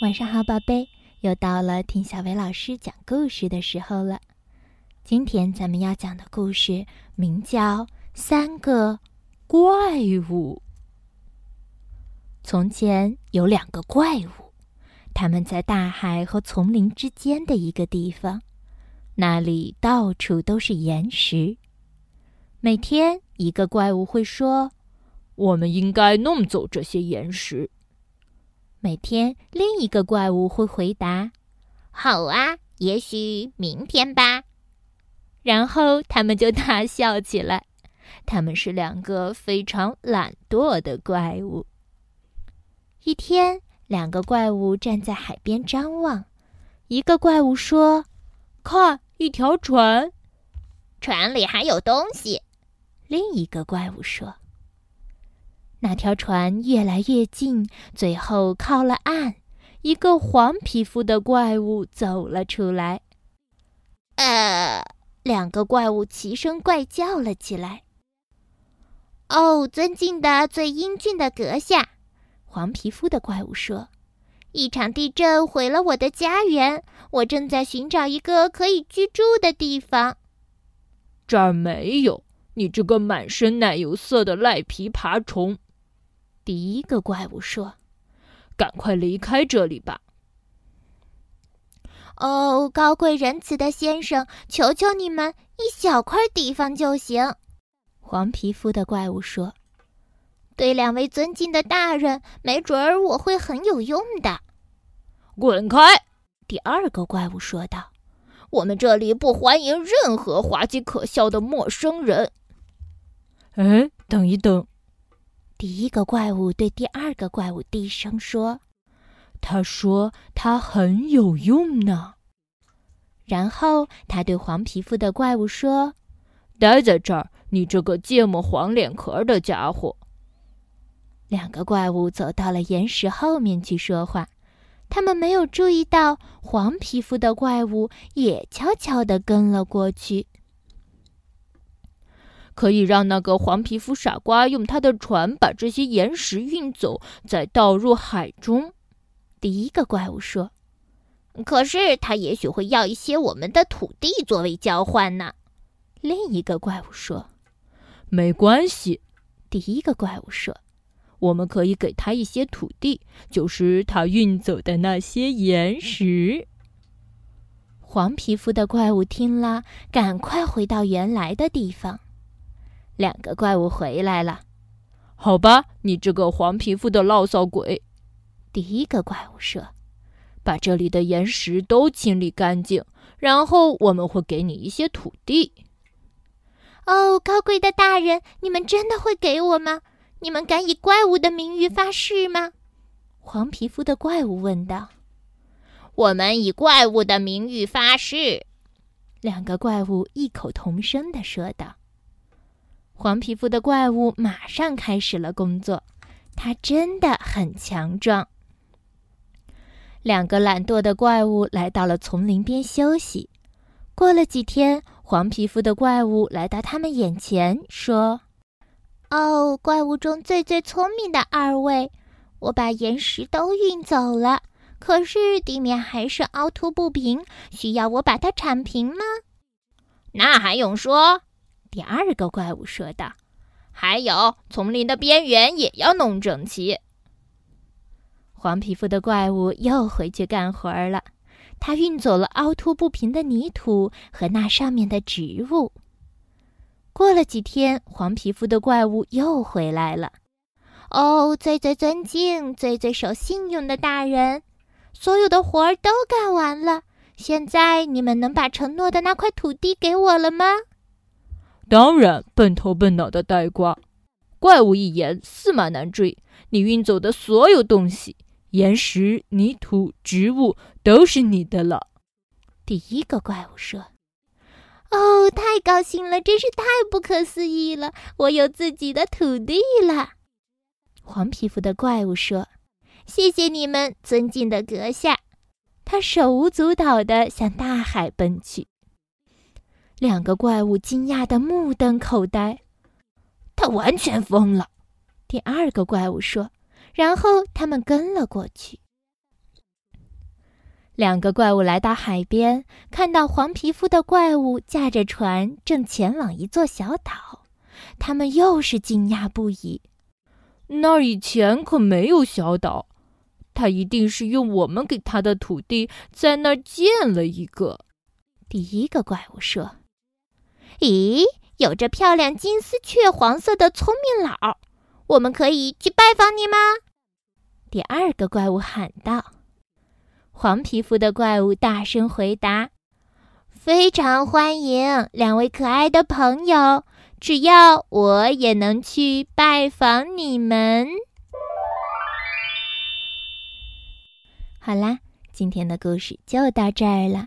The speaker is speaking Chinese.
晚上好，宝贝，又到了听小薇老师讲故事的时候了。今天咱们要讲的故事名叫《三个怪物》。从前有两个怪物，他们在大海和丛林之间的一个地方，那里到处都是岩石。每天，一个怪物会说：“我们应该弄走这些岩石。”每天，另一个怪物会回答：“好啊，也许明天吧。”然后他们就大笑起来。他们是两个非常懒惰的怪物。一天，两个怪物站在海边张望。一个怪物说：“看，一条船，船里还有东西。”另一个怪物说。那条船越来越近，最后靠了岸。一个黄皮肤的怪物走了出来。呃，两个怪物齐声怪叫了起来。哦，尊敬的最英俊的阁下，黄皮肤的怪物说：“一场地震毁了我的家园，我正在寻找一个可以居住的地方。这儿没有，你这个满身奶油色的赖皮爬虫。”第一个怪物说：“赶快离开这里吧！”哦，高贵仁慈的先生，求求你们，一小块地方就行。”黄皮肤的怪物说：“对两位尊敬的大人，没准儿我会很有用的。”滚开！第二个怪物说道：“我们这里不欢迎任何滑稽可笑的陌生人。”哎，等一等。第一个怪物对第二个怪物低声说：“他说他很有用呢。”然后他对黄皮肤的怪物说：“待在这儿，你这个芥末黄脸壳的家伙。”两个怪物走到了岩石后面去说话，他们没有注意到黄皮肤的怪物也悄悄地跟了过去。可以让那个黄皮肤傻瓜用他的船把这些岩石运走，再倒入海中。第一个怪物说：“可是他也许会要一些我们的土地作为交换呢。”另一个怪物说：“没关系。”第一个怪物说：“我们可以给他一些土地，就是他运走的那些岩石。”黄皮肤的怪物听了，赶快回到原来的地方。两个怪物回来了，好吧，你这个黄皮肤的牢骚鬼。第一个怪物说：“把这里的岩石都清理干净，然后我们会给你一些土地。”哦，高贵的大人，你们真的会给我吗？你们敢以怪物的名誉发誓吗？黄皮肤的怪物问道。“我们以怪物的名誉发誓。”两个怪物异口同声的说道。黄皮肤的怪物马上开始了工作，它真的很强壮。两个懒惰的怪物来到了丛林边休息。过了几天，黄皮肤的怪物来到他们眼前，说：“哦，怪物中最最聪明的二位，我把岩石都运走了，可是地面还是凹凸不平，需要我把它铲平吗？那还用说？”第二个怪物说道：“还有，丛林的边缘也要弄整齐。”黄皮肤的怪物又回去干活了。他运走了凹凸不平的泥土和那上面的植物。过了几天，黄皮肤的怪物又回来了。“哦，最最尊敬、最最守信用的大人，所有的活儿都干完了。现在你们能把承诺的那块土地给我了吗？”当然，笨头笨脑的呆瓜，怪物一言驷马难追。你运走的所有东西，岩石、泥土、植物，都是你的了。第一个怪物说：“哦，太高兴了，真是太不可思议了！我有自己的土地了。”黄皮肤的怪物说：“谢谢你们，尊敬的阁下。”他手舞足蹈地向大海奔去。两个怪物惊讶的目瞪口呆，他完全疯了。第二个怪物说，然后他们跟了过去。两个怪物来到海边，看到黄皮肤的怪物驾着船正前往一座小岛，他们又是惊讶不已。那儿以前可没有小岛，他一定是用我们给他的土地在那儿建了一个。第一个怪物说：“咦，有着漂亮金丝雀黄色的聪明佬，我们可以去拜访你吗？”第二个怪物喊道。黄皮肤的怪物大声回答：“非常欢迎两位可爱的朋友，只要我也能去拜访你们。”好啦，今天的故事就到这儿了。